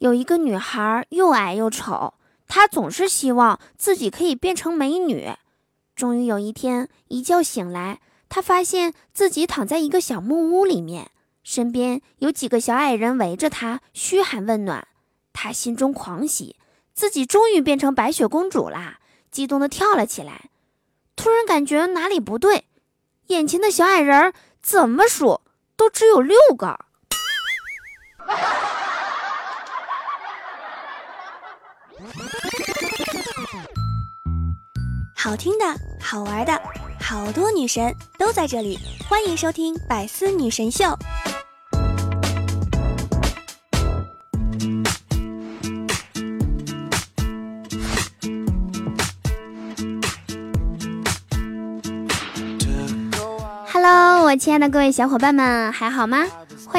有一个女孩又矮又丑，她总是希望自己可以变成美女。终于有一天，一觉醒来，她发现自己躺在一个小木屋里面，身边有几个小矮人围着她嘘寒问暖。她心中狂喜，自己终于变成白雪公主啦！激动地跳了起来。突然感觉哪里不对，眼前的小矮人怎么数都只有六个。好听的，好玩的，好多女神都在这里，欢迎收听《百思女神秀》。Hello，我亲爱的各位小伙伴们，还好吗？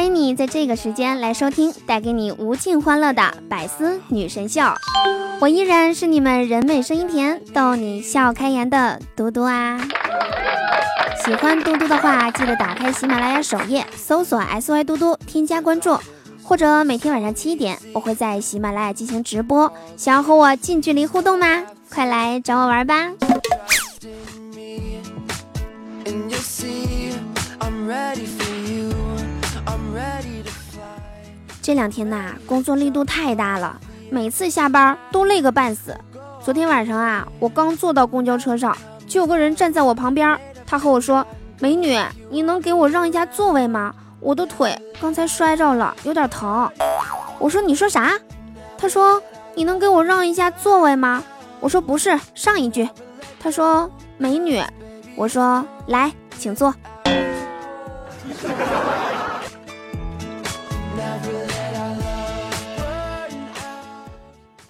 欢迎你在这个时间来收听带给你无尽欢乐的百思女神秀，我依然是你们人美声音甜、逗你笑开颜的嘟嘟啊！喜欢嘟嘟的话，记得打开喜马拉雅首页搜索 “sy 嘟嘟”，添加关注，或者每天晚上七点，我会在喜马拉雅进行直播。想要和我近距离互动吗？快来找我玩吧！这两天呐，工作力度太大了，每次下班都累个半死。昨天晚上啊，我刚坐到公交车上，就有个人站在我旁边，他和我说：“美女，你能给我让一下座位吗？我的腿刚才摔着了，有点疼。”我说：“你说啥？”他说：“你能给我让一下座位吗？”我说：“不是，上一句。”他说：“美女。”我说：“来，请坐。”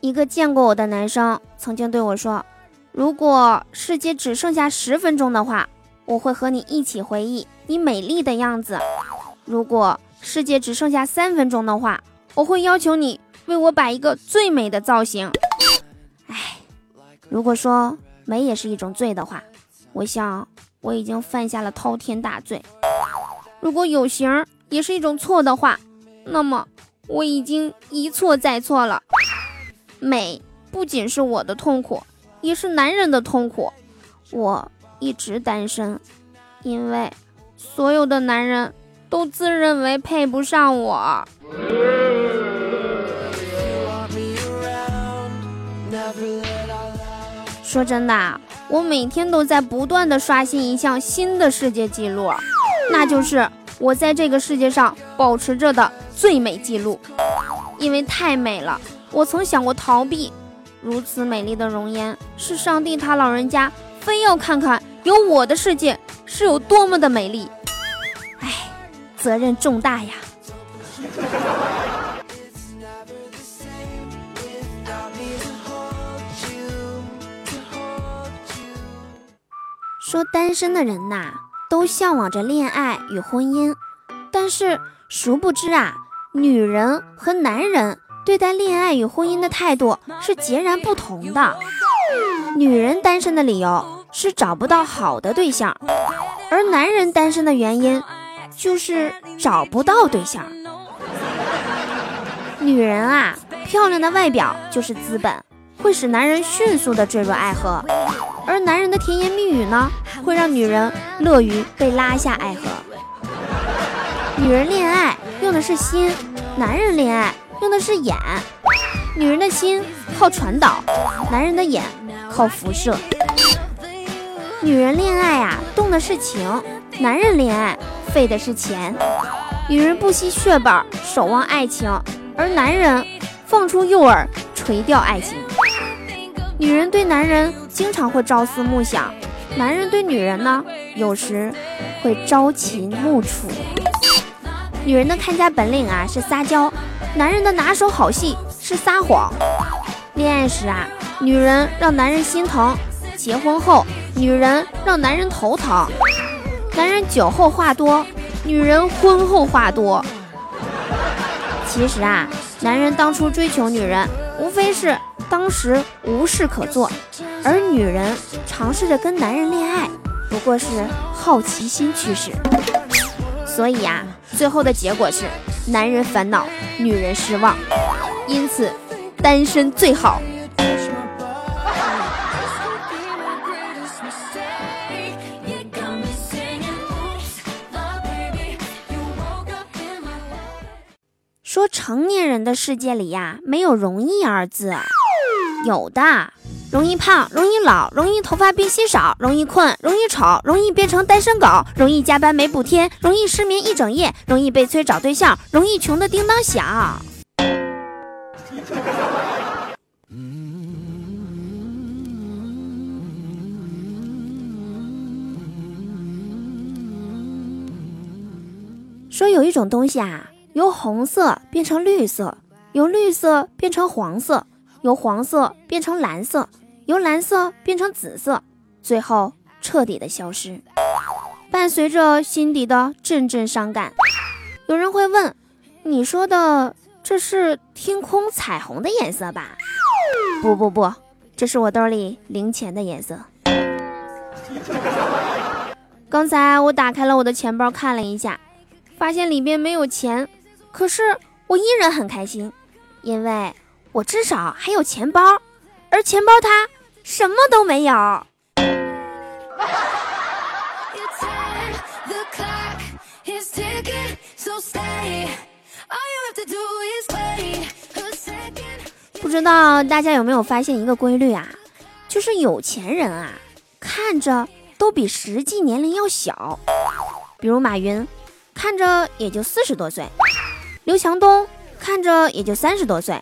一个见过我的男生曾经对我说：“如果世界只剩下十分钟的话，我会和你一起回忆你美丽的样子；如果世界只剩下三分钟的话，我会要求你为我摆一个最美的造型。”哎，如果说美也是一种罪的话，我想我已经犯下了滔天大罪；如果有型也是一种错的话，那么我已经一错再错了。美不仅是我的痛苦，也是男人的痛苦。我一直单身，因为所有的男人都自认为配不上我。说真的，我每天都在不断的刷新一项新的世界纪录，那就是我在这个世界上保持着的最美纪录，因为太美了。我曾想过逃避，如此美丽的容颜，是上帝他老人家非要看看有我的世界是有多么的美丽。唉，责任重大呀。说单身的人呐，都向往着恋爱与婚姻，但是殊不知啊，女人和男人。对待恋爱与婚姻的态度是截然不同的。女人单身的理由是找不到好的对象，而男人单身的原因就是找不到对象。女人啊，漂亮的外表就是资本，会使男人迅速的坠入爱河；而男人的甜言蜜语呢，会让女人乐于被拉下爱河。女人恋爱用的是心，男人恋爱。用的是眼，女人的心靠传导，男人的眼靠辐射。女人恋爱啊，动的是情；男人恋爱费的是钱。女人不惜血本守望爱情，而男人放出诱饵垂钓爱情。女人对男人经常会朝思暮想，男人对女人呢，有时会朝秦暮楚。女人的看家本领啊，是撒娇。男人的拿手好戏是撒谎。恋爱时啊，女人让男人心疼；结婚后，女人让男人头疼。男人酒后话多，女人婚后话多。其实啊，男人当初追求女人，无非是当时无事可做；而女人尝试着跟男人恋爱，不过是好奇心驱使。所以啊，最后的结果是。男人烦恼，女人失望，因此单身最好。说成年人的世界里呀，没有容易二字，有的。容易胖，容易老，容易头发变稀少，容易困，容易丑，容易变成单身狗，容易加班没补贴，容易失眠一整夜，容易被催找对象，容易穷的叮当响。说有一种东西啊，由红色变成绿色，由绿色变成黄色，由黄色变成蓝色。由蓝色变成紫色，最后彻底的消失，伴随着心底的阵阵伤感。有人会问：“你说的这是天空彩虹的颜色吧？”不不不，这是我兜里零钱的颜色。刚才我打开了我的钱包看了一下，发现里面没有钱，可是我依然很开心，因为我至少还有钱包，而钱包它。什么都没有。不知道大家有没有发现一个规律啊？就是有钱人啊，看着都比实际年龄要小。比如马云，看着也就四十多岁；刘强东看着也就三十多岁；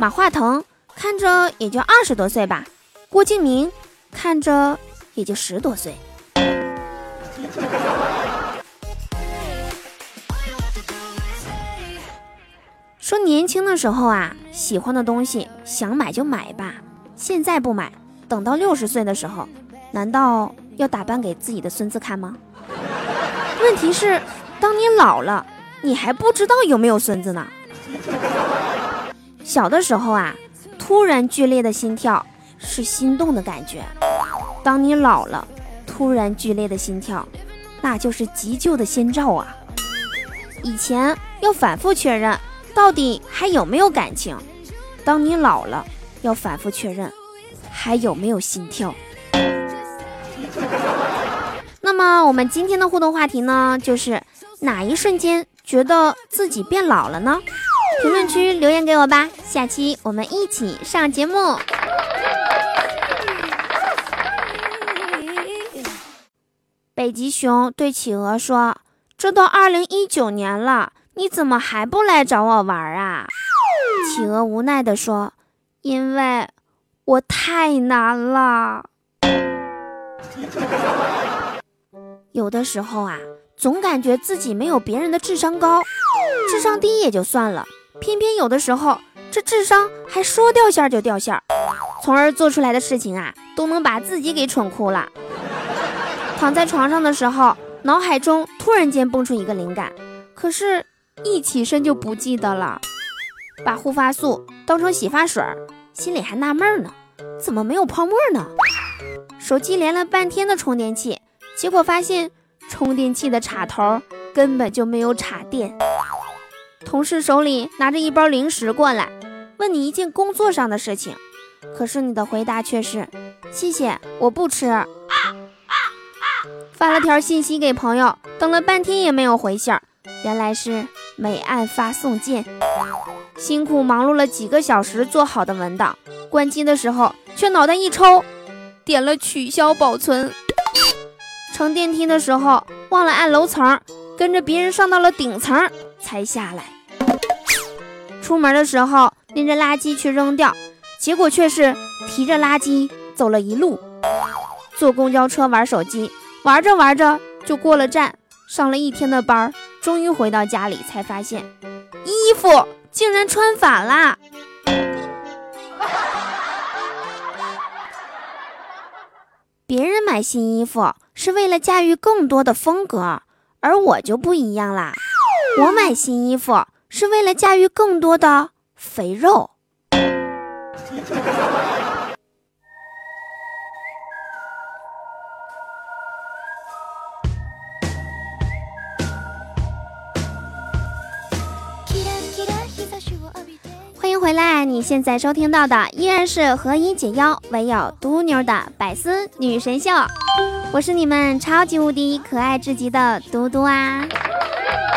马化腾看着也就二十多岁吧。郭敬明看着也就十多岁。说年轻的时候啊，喜欢的东西想买就买吧，现在不买，等到六十岁的时候，难道要打扮给自己的孙子看吗？问题是，当你老了，你还不知道有没有孙子呢。小的时候啊，突然剧烈的心跳。是心动的感觉。当你老了，突然剧烈的心跳，那就是急救的先兆啊！以前要反复确认到底还有没有感情，当你老了，要反复确认还有没有心跳。那么我们今天的互动话题呢，就是哪一瞬间觉得自己变老了呢？评论区留言给我吧，下期我们一起上节目。北极熊对企鹅说：“这都二零一九年了，你怎么还不来找我玩啊？”企鹅无奈地说：“因为我太难了。有的时候啊，总感觉自己没有别人的智商高，智商低也就算了，偏偏有的时候这智商还说掉线就掉线，从而做出来的事情啊，都能把自己给蠢哭了。”躺在床上的时候，脑海中突然间蹦出一个灵感，可是，一起身就不记得了。把护发素当成洗发水，心里还纳闷呢，怎么没有泡沫呢？手机连了半天的充电器，结果发现充电器的插头根本就没有插电。同事手里拿着一包零食过来，问你一件工作上的事情，可是你的回答却是：谢谢，我不吃。发了条信息给朋友，等了半天也没有回信儿，原来是没按发送键。辛苦忙碌了几个小时做好的文档，关机的时候却脑袋一抽，点了取消保存。乘电梯的时候忘了按楼层，跟着别人上到了顶层才下来。出门的时候拎着垃圾去扔掉，结果却是提着垃圾走了一路。坐公交车玩手机。玩着玩着就过了站，上了一天的班，终于回到家里才发现，衣服竟然穿反了。别人买新衣服是为了驾驭更多的风格，而我就不一样啦，我买新衣服是为了驾驭更多的肥肉。欢迎回来！你现在收听到的依然是何以解忧，唯有嘟妞的百思女神秀。我是你们超级无敌可爱至极的嘟嘟啊！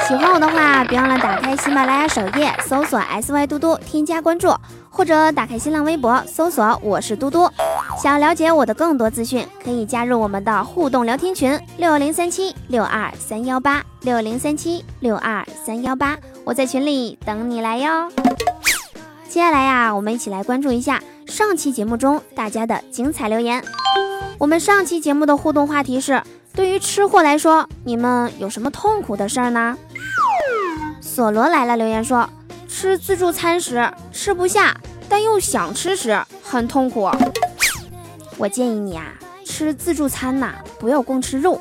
喜欢我的话，别忘了打开喜马拉雅首页搜索 S Y 嘟嘟，添加关注，或者打开新浪微博搜索我是嘟嘟。想要了解我的更多资讯，可以加入我们的互动聊天群六零三七六二三幺八六零三七六二三幺八，我在群里等你来哟。接下来呀，我们一起来关注一下上期节目中大家的精彩留言。我们上期节目的互动话题是：对于吃货来说，你们有什么痛苦的事儿呢？索罗来了，留言说：吃自助餐时吃不下，但又想吃时很痛苦。我建议你啊，吃自助餐呐，不要光吃肉，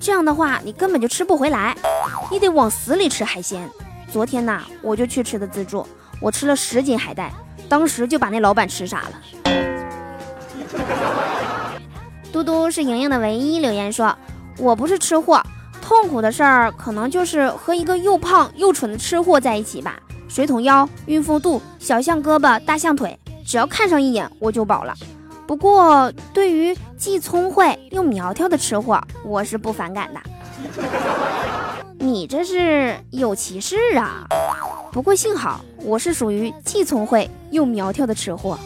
这样的话你根本就吃不回来，你得往死里吃海鲜。昨天呐，我就去吃的自助。我吃了十斤海带，当时就把那老板吃傻了。嘟嘟是莹莹的唯一留言说：“我不是吃货，痛苦的事儿可能就是和一个又胖又蠢的吃货在一起吧。水桶腰、孕妇肚、小象胳膊、大象腿，只要看上一眼我就饱了。不过对于既聪慧又苗条的吃货，我是不反感的。你这是有歧视啊！”不过幸好我是属于既聪慧又苗条的吃货。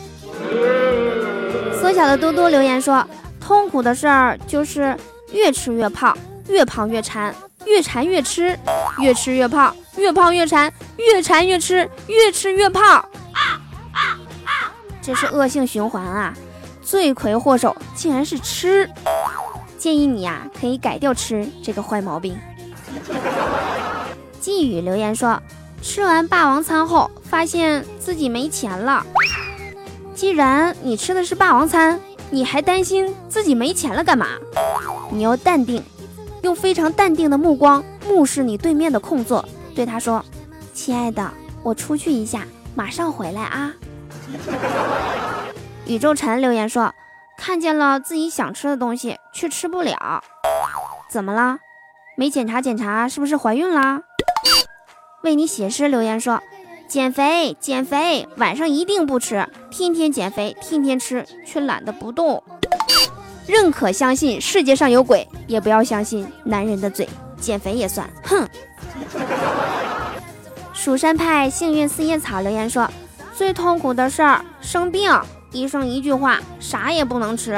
缩小的多多留言说：“痛苦的事儿就是越吃越胖，越胖越馋，越馋越吃，越吃越胖，越胖越馋，越馋越吃，越吃越胖。这是恶性循环啊！罪魁祸首竟然是吃。建议你呀，可以改掉吃这个坏毛病。”寄语留言说。吃完霸王餐后，发现自己没钱了。既然你吃的是霸王餐，你还担心自己没钱了干嘛？你要淡定，用非常淡定的目光目视你对面的空座，对他说：“亲爱的，我出去一下，马上回来啊。”宇宙尘留言说：“看见了自己想吃的东西，却吃不了，怎么了？没检查检查，是不是怀孕啦？”为你写诗留言说：“减肥，减肥，晚上一定不吃，天天减肥，天天吃，却懒得不动。认可相信世界上有鬼，也不要相信男人的嘴。减肥也算，哼。”蜀山派幸运四叶草留言说：“最痛苦的事儿，生病，医生一句话，啥也不能吃。”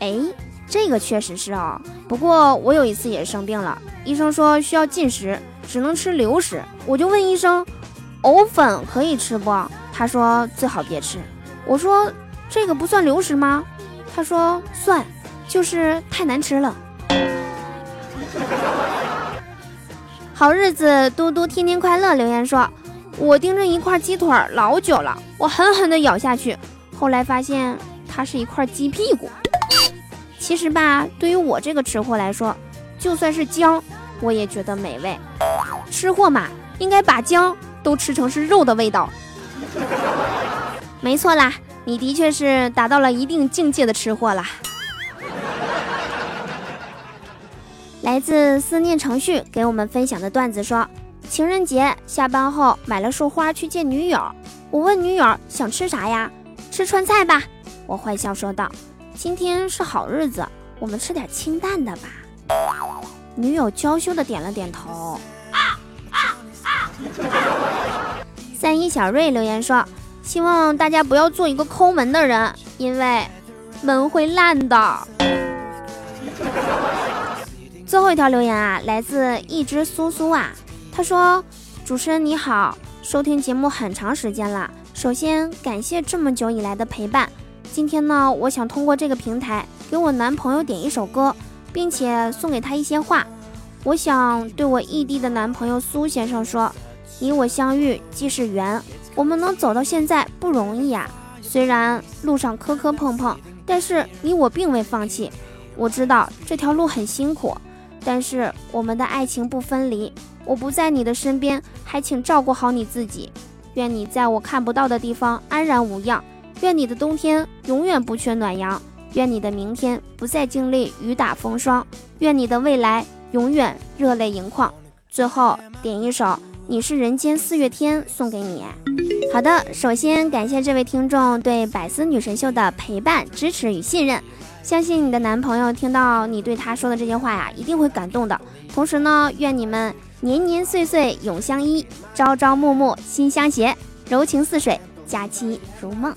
哎，这个确实是哦。不过我有一次也生病了，医生说需要禁食。只能吃流食，我就问医生，藕粉可以吃不？他说最好别吃。我说这个不算流食吗？他说算，就是太难吃了。好日子嘟嘟天天快乐留言说，我盯着一块鸡腿老久了，我狠狠地咬下去，后来发现它是一块鸡屁股。其实吧，对于我这个吃货来说，就算是姜。我也觉得美味，吃货嘛，应该把姜都吃成是肉的味道。没错啦，你的确是达到了一定境界的吃货啦。来自思念程序给我们分享的段子说，情人节下班后买了束花去见女友，我问女友想吃啥呀？吃川菜吧。我坏笑说道，今天是好日子，我们吃点清淡的吧。女友娇羞的点了点头。三一小瑞留言说：“希望大家不要做一个抠门的人，因为门会烂的。”最后一条留言啊，来自一只苏苏啊，他说：“主持人你好，收听节目很长时间了，首先感谢这么久以来的陪伴。今天呢，我想通过这个平台给我男朋友点一首歌。”并且送给他一些话，我想对我异地的男朋友苏先生说：你我相遇即是缘，我们能走到现在不容易呀。虽然路上磕磕碰碰，但是你我并未放弃。我知道这条路很辛苦，但是我们的爱情不分离。我不在你的身边，还请照顾好你自己。愿你在我看不到的地方安然无恙。愿你的冬天永远不缺暖阳。愿你的明天不再经历雨打风霜，愿你的未来永远热泪盈眶。最后点一首《你是人间四月天》送给你。好的，首先感谢这位听众对百思女神秀的陪伴、支持与信任。相信你的男朋友听到你对他说的这些话呀，一定会感动的。同时呢，愿你们年年岁岁永相依，朝朝暮暮心相携，柔情似水，佳期如梦。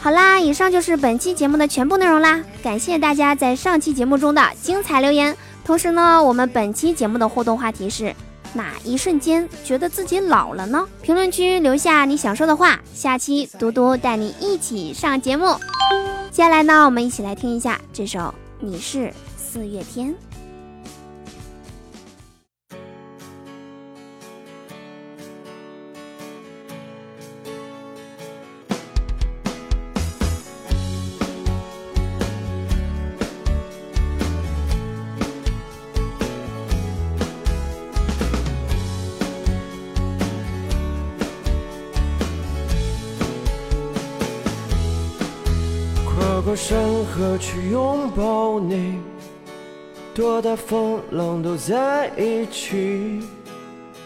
好啦，以上就是本期节目的全部内容啦，感谢大家在上期节目中的精彩留言。同时呢，我们本期节目的互动话题是。哪一瞬间觉得自己老了呢？评论区留下你想说的话，下期嘟嘟带你一起上节目。接下来呢，我们一起来听一下这首《你是四月天》。何去拥抱你，多大风浪都在一起。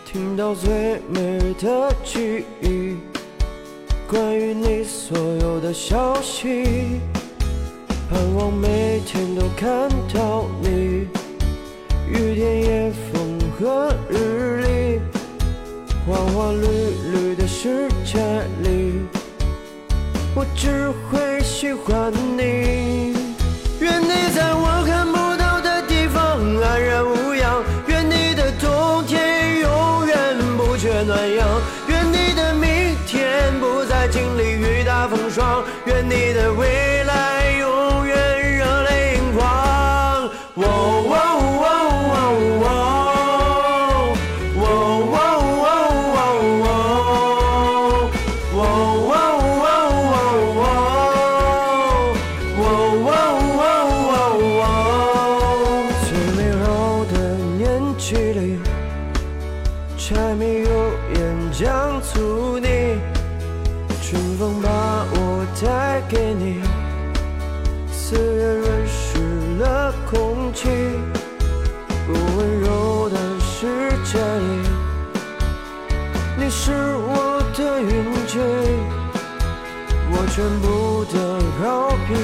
听到最美的记忆，关于你所有的消息，盼望每天都看到你。雨天也风和日丽，花花绿绿的世界里，我只会。喜欢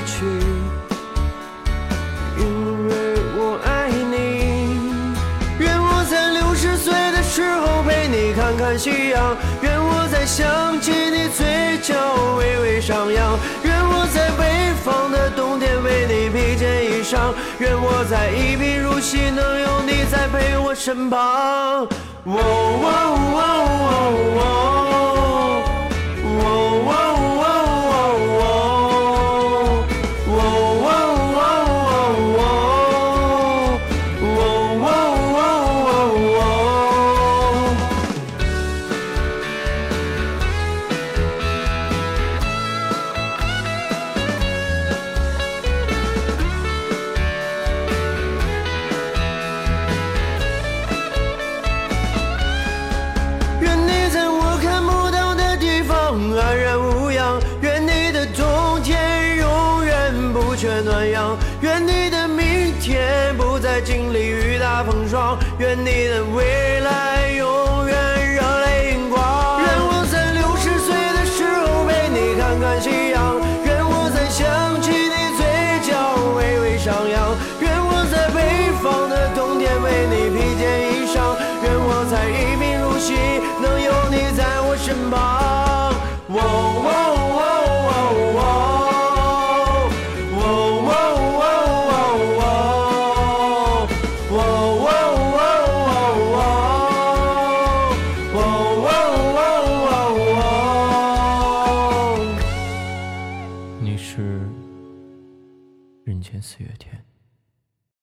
去，因为我爱你。愿我在六十岁的时候陪你看看夕阳，愿我在想起你嘴角微微上扬，愿我在北方的冬天为你披件衣裳，愿我在一贫如洗能有你在陪我身旁。愿感谢